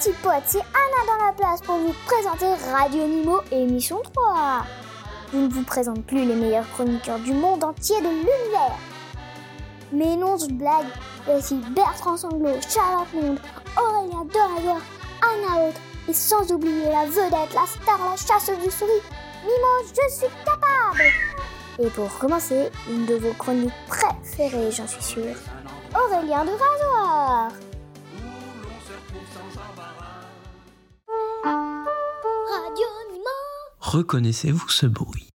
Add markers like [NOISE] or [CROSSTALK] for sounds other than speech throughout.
petits potes, c'est Anna dans la place pour vous présenter Radio Nimo émission 3. Je ne vous présente plus les meilleurs chroniqueurs du monde entier de l'univers. Mais non, je blague. Voici Bertrand Sanglot, Charlotte Monde, Aurélien Doradoir, Anna Haute, et sans oublier la vedette, la star, la chasseuse du souris, Nimo, je suis capable Et pour commencer, une de vos chroniques préférées, j'en suis sûre, Aurélien de Rasoir. Radio Nimo. Reconnaissez-vous ce bruit?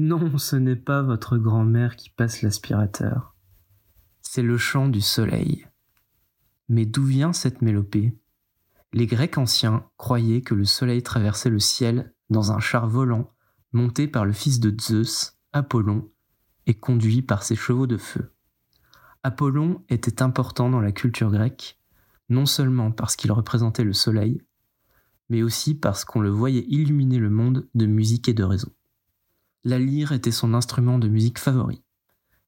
Non, ce n'est pas votre grand-mère qui passe l'aspirateur. C'est le chant du soleil. Mais d'où vient cette mélopée? Les Grecs anciens croyaient que le soleil traversait le ciel dans un char volant monté par le fils de Zeus, Apollon, et conduit par ses chevaux de feu. Apollon était important dans la culture grecque, non seulement parce qu'il représentait le soleil, mais aussi parce qu'on le voyait illuminer le monde de musique et de raison la lyre était son instrument de musique favori.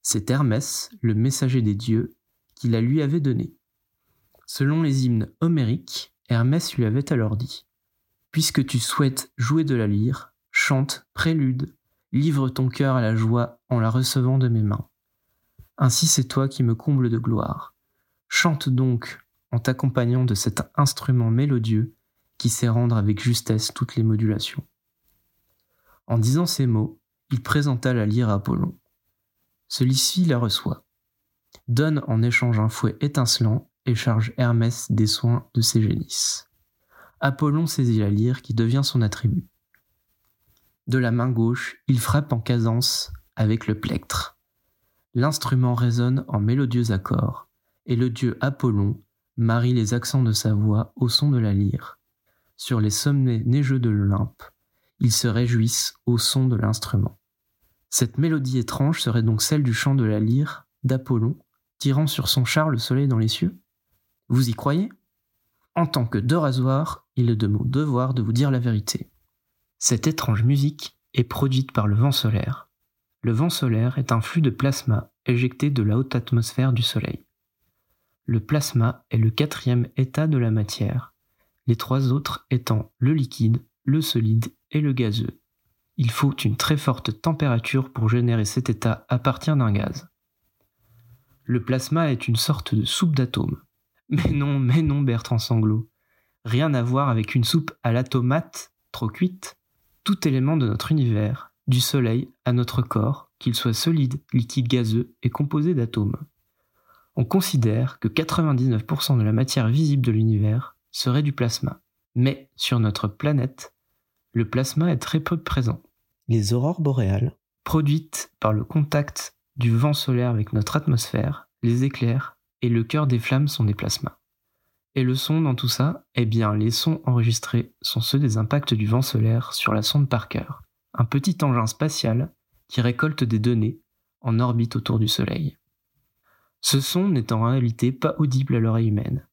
C'est Hermès, le messager des dieux, qui la lui avait donné. Selon les hymnes homériques, Hermès lui avait alors dit Puisque tu souhaites jouer de la lyre, chante, prélude, livre ton cœur à la joie en la recevant de mes mains. Ainsi c'est toi qui me comble de gloire. Chante donc en t'accompagnant de cet instrument mélodieux qui sait rendre avec justesse toutes les modulations. En disant ces mots, il présenta la lyre à Apollon. Celui-ci la reçoit, donne en échange un fouet étincelant et charge Hermès des soins de ses génisses. Apollon saisit la lyre qui devient son attribut. De la main gauche, il frappe en cadence avec le plectre. L'instrument résonne en mélodieux accords, et le dieu Apollon marie les accents de sa voix au son de la lyre. Sur les sommets neigeux de l'Olympe, ils se réjouissent au son de l'instrument. Cette mélodie étrange serait donc celle du chant de la lyre d'Apollon, tirant sur son char le soleil dans les cieux? Vous y croyez? En tant que deux rasoirs, il est de mon devoir de vous dire la vérité. Cette étrange musique est produite par le vent solaire. Le vent solaire est un flux de plasma éjecté de la haute atmosphère du Soleil. Le plasma est le quatrième état de la matière, les trois autres étant le liquide, le solide et le gazeux il faut une très forte température pour générer cet état à partir d'un gaz. Le plasma est une sorte de soupe d'atomes. Mais non, mais non, Bertrand Sanglot. Rien à voir avec une soupe à la tomate, trop cuite. Tout élément de notre univers, du Soleil à notre corps, qu'il soit solide, liquide, gazeux, est composé d'atomes. On considère que 99% de la matière visible de l'univers serait du plasma. Mais sur notre planète, le plasma est très peu présent les aurores boréales, produites par le contact du vent solaire avec notre atmosphère, les éclairs et le cœur des flammes sont des plasmas. Et le son dans tout ça? Eh bien, les sons enregistrés sont ceux des impacts du vent solaire sur la sonde Parker, un petit engin spatial qui récolte des données en orbite autour du Soleil. Ce son n'est en réalité pas audible à l'oreille humaine,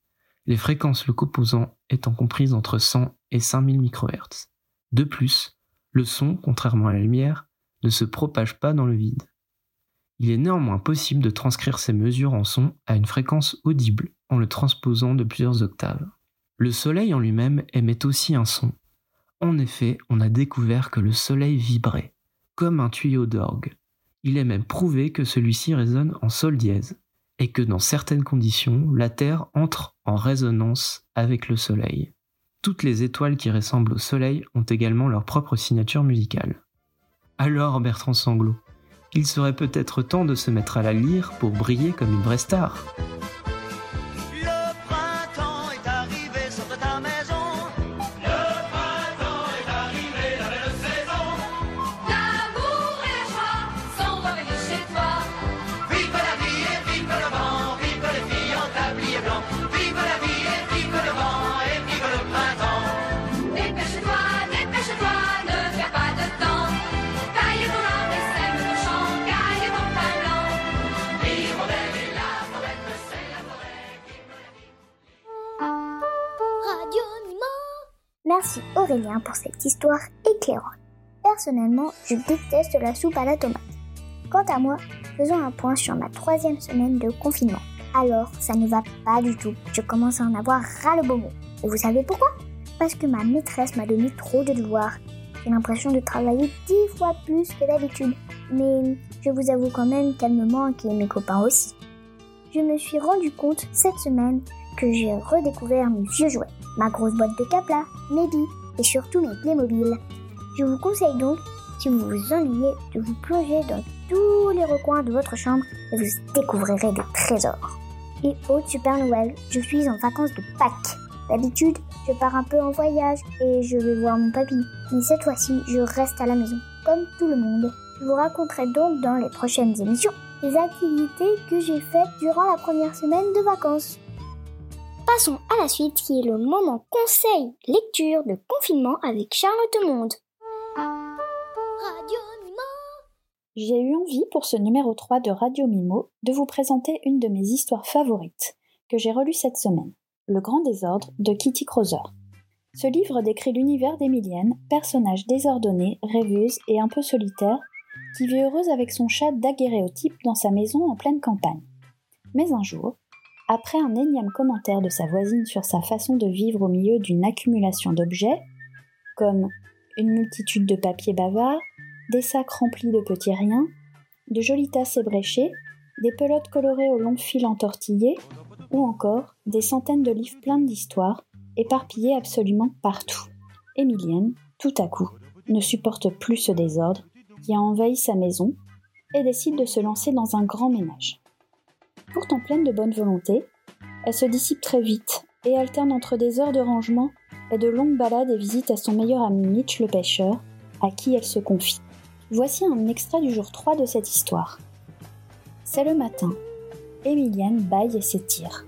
les fréquences le composant étant comprises entre 100 et 5000 MHz. De plus, le son, contrairement à la lumière, ne se propage pas dans le vide. Il est néanmoins possible de transcrire ces mesures en son à une fréquence audible en le transposant de plusieurs octaves. Le Soleil en lui-même émet aussi un son. En effet, on a découvert que le Soleil vibrait, comme un tuyau d'orgue. Il est même prouvé que celui-ci résonne en sol dièse, et que dans certaines conditions, la Terre entre en résonance avec le Soleil toutes les étoiles qui ressemblent au Soleil ont également leur propre signature musicale. Alors, Bertrand Sanglot, il serait peut-être temps de se mettre à la lyre pour briller comme une vraie star. Merci Aurélien pour cette histoire éclairante. Personnellement, je déteste la soupe à la tomate. Quant à moi, faisons un point sur ma troisième semaine de confinement. Alors, ça ne va pas du tout. Je commence à en avoir ras le mot. Et vous savez pourquoi? Parce que ma maîtresse m'a donné trop de devoirs. J'ai l'impression de travailler dix fois plus que d'habitude. Mais je vous avoue quand même qu'elle me manque et mes copains aussi. Je me suis rendu compte cette semaine que j'ai redécouvert mes vieux jouets, ma grosse boîte de capla, mes billes et surtout mes Playmobil. Je vous conseille donc, si vous vous ennuyez, de vous plonger dans tous les recoins de votre chambre et vous découvrirez des trésors. Et au Super Noël, je suis en vacances de Pâques. D'habitude, je pars un peu en voyage et je vais voir mon papy. Mais cette fois-ci, je reste à la maison, comme tout le monde. Je vous raconterai donc dans les prochaines émissions les activités que j'ai faites durant la première semaine de vacances. Passons à la suite qui est le moment conseil lecture de confinement avec Charlotte Monde. Radio J'ai eu envie pour ce numéro 3 de Radio Mimo de vous présenter une de mes histoires favorites que j'ai relue cette semaine, Le Grand Désordre de Kitty Crowther. Ce livre décrit l'univers d'Emilienne, personnage désordonné, rêveuse et un peu solitaire, qui vit heureuse avec son chat daguerréotype dans sa maison en pleine campagne. Mais un jour, après un énième commentaire de sa voisine sur sa façon de vivre au milieu d'une accumulation d'objets, comme une multitude de papiers bavards, des sacs remplis de petits riens, de jolies tasses ébréchées, des pelotes colorées aux longs fils entortillés, ou encore des centaines de livres pleins d'histoires, éparpillés absolument partout. Émilienne, tout à coup, ne supporte plus ce désordre qui a envahi sa maison et décide de se lancer dans un grand ménage. Pourtant pleine de bonne volonté, elle se dissipe très vite et alterne entre des heures de rangement et de longues balades et visites à son meilleur ami Mitch le pêcheur, à qui elle se confie. Voici un extrait du jour 3 de cette histoire. C'est le matin. Emilienne baille et s'étire.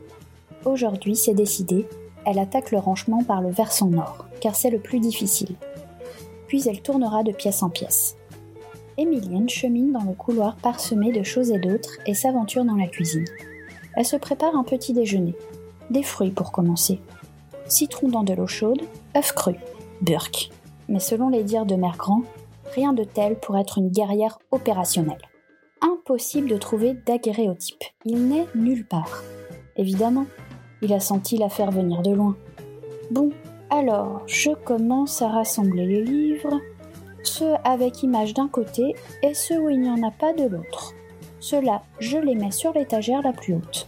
Aujourd'hui, c'est décidé, elle attaque le rangement par le versant nord, car c'est le plus difficile. Puis elle tournera de pièce en pièce. Emilienne chemine dans le couloir parsemé de choses et d'autres et s'aventure dans la cuisine. Elle se prépare un petit déjeuner. Des fruits pour commencer. Citron dans de l'eau chaude, œufs crus, burk. Mais selon les dires de Mère Grand, rien de tel pour être une guerrière opérationnelle. Impossible de trouver daguerréotype. Il n'est nulle part. Évidemment, il a senti la faire venir de loin. Bon, alors, je commence à rassembler les livres, ceux avec image d'un côté et ceux où il n'y en a pas de l'autre. Ceux-là, je les mets sur l'étagère la plus haute.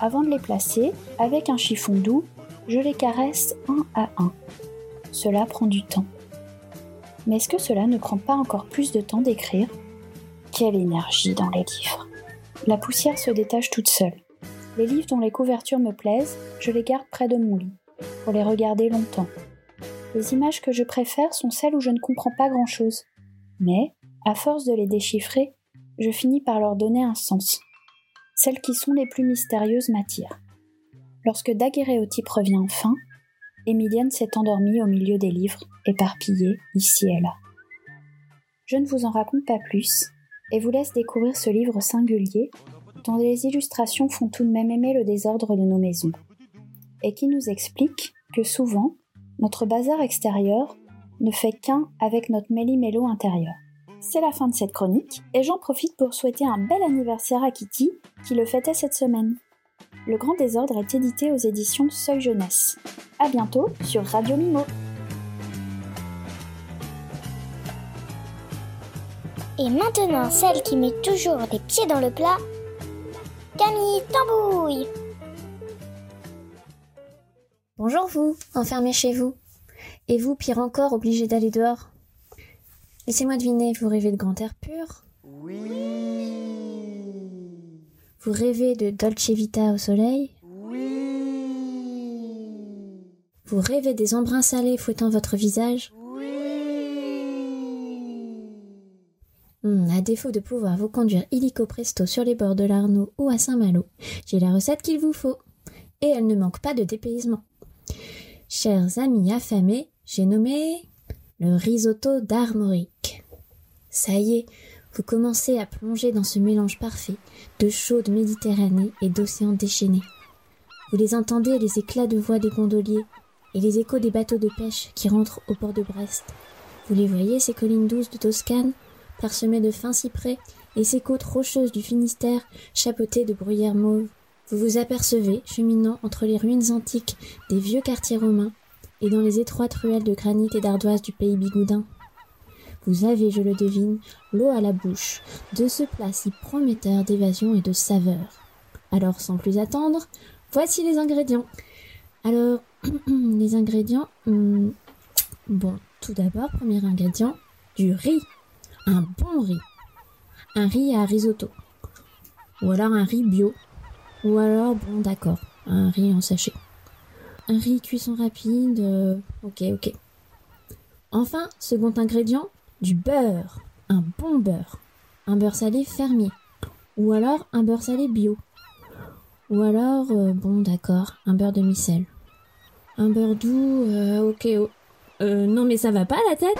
Avant de les placer, avec un chiffon doux, je les caresse un à un. Cela prend du temps. Mais est-ce que cela ne prend pas encore plus de temps d'écrire? Quelle énergie dans les livres La poussière se détache toute seule. Les livres dont les couvertures me plaisent, je les garde près de mon lit, pour les regarder longtemps, les images que je préfère sont celles où je ne comprends pas grand-chose. Mais, à force de les déchiffrer, je finis par leur donner un sens. Celles qui sont les plus mystérieuses m'attirent. Lorsque Daguerréotype revient enfin, Emilienne s'est endormie au milieu des livres, éparpillés ici et là. Je ne vous en raconte pas plus, et vous laisse découvrir ce livre singulier, dont les illustrations font tout de même aimer le désordre de nos maisons, et qui nous explique que souvent, notre bazar extérieur ne fait qu'un avec notre méli-mélo intérieur. C'est la fin de cette chronique et j'en profite pour souhaiter un bel anniversaire à Kitty qui le fêtait cette semaine. Le Grand Désordre est édité aux éditions Seuil Jeunesse. A bientôt sur Radio Mimo. Et maintenant, celle qui met toujours les pieds dans le plat, Camille Tambouille. Bonjour vous, enfermé chez vous. Et vous, pire encore, obligé d'aller dehors. Laissez-moi deviner, vous rêvez de grand air pur? Oui. Vous rêvez de Dolce Vita au soleil? Oui. Vous rêvez des embruns salés fouettant votre visage? Oui. Hmm, à défaut de pouvoir vous conduire illico presto sur les bords de l'Arnaud ou à Saint-Malo, j'ai la recette qu'il vous faut. Et elle ne manque pas de dépaysement. Chers amis affamés, j'ai nommé le risotto d'armorique. Ça y est, vous commencez à plonger dans ce mélange parfait de chaude Méditerranée et d'océan déchaîné. Vous les entendez, les éclats de voix des gondoliers, et les échos des bateaux de pêche qui rentrent au port de Brest. Vous les voyez, ces collines douces de Toscane, parsemées de fins cyprès, et ces côtes rocheuses du Finistère, chapeautées de bruyères mauves. Vous vous apercevez, cheminant entre les ruines antiques des vieux quartiers romains, et dans les étroites ruelles de granit et d'ardoise du pays bigoudin. Vous avez, je le devine, l'eau à la bouche de ce plat si prometteur d'évasion et de saveur. Alors, sans plus attendre, voici les ingrédients. Alors, [CLEARS THROAT] les ingrédients. hmm, bon, tout d'abord, premier ingrédient, du riz. Un bon riz. Un riz à risotto. Ou alors un riz bio. Ou alors, bon, d'accord, un riz en sachet. Un riz cuisson rapide. euh, ok, ok. Enfin, second ingrédient, du beurre. Un bon beurre. Un beurre salé fermier. Ou alors un beurre salé bio. Ou alors, euh, bon, d'accord, un beurre de micelle. Un beurre doux, euh, ok. oh. Euh, non, mais ça va pas la tête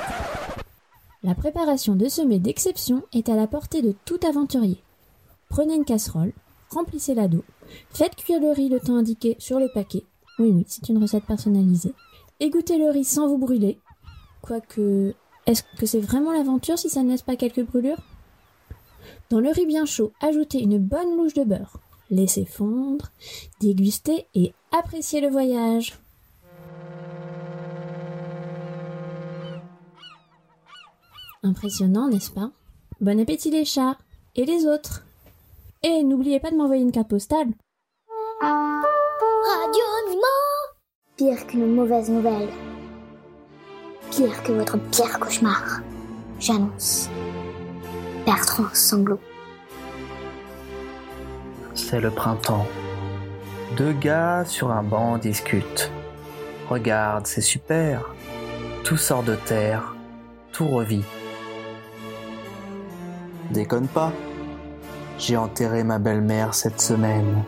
La préparation de ce mets d'exception est à la portée de tout aventurier. Prenez une casserole, remplissez-la d'eau, faites cuire le riz le temps indiqué sur le paquet. Oui, oui, c'est une recette personnalisée. Égouttez le riz sans vous brûler. Quoique, est-ce que c'est vraiment l'aventure si ça ne laisse pas quelques brûlures? Dans le riz bien chaud, ajoutez une bonne louche de beurre. Laissez fondre, dégustez et appréciez le voyage. Impressionnant, n'est-ce pas? Bon appétit les chats et les autres. Et n'oubliez pas de m'envoyer une carte postale. Radio Nimo Pire qu'une mauvaise nouvelle. Pire que votre pire cauchemar. J'annonce. Bertrand Sanglot. C'est le printemps. Deux gars sur un banc discutent. Regarde, c'est super. Tout sort de terre, tout revit. Déconne pas. J'ai enterré ma belle-mère cette semaine.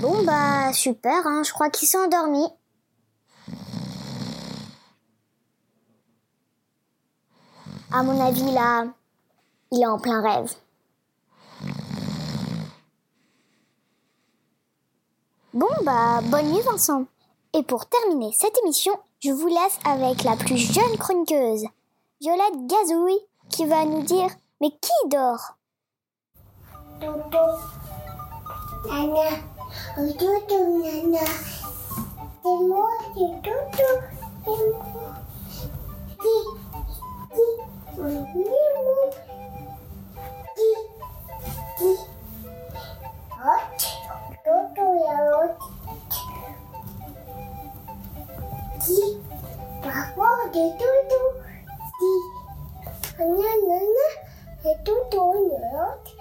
Bon bah super, hein, je crois qu'il s'est endormi. À mon avis là, il est en plein rêve. Bon bah bonne nuit Vincent. Et pour terminer cette émission, je vous laisse avec la plus jeune chroniqueuse, Violette Gazouille, qui va nous dire Mais qui dort? Dodo. Nana. Oh, Dodo, Nana. C'est moi, c'est Dodo. C'est moi. Qui Qui Nemo. Qui Qui Hot. Dodo, ya hot. Qui Papa de Dodo. Qui Nana, Nana. Et Dodo, ya hot. Dodo.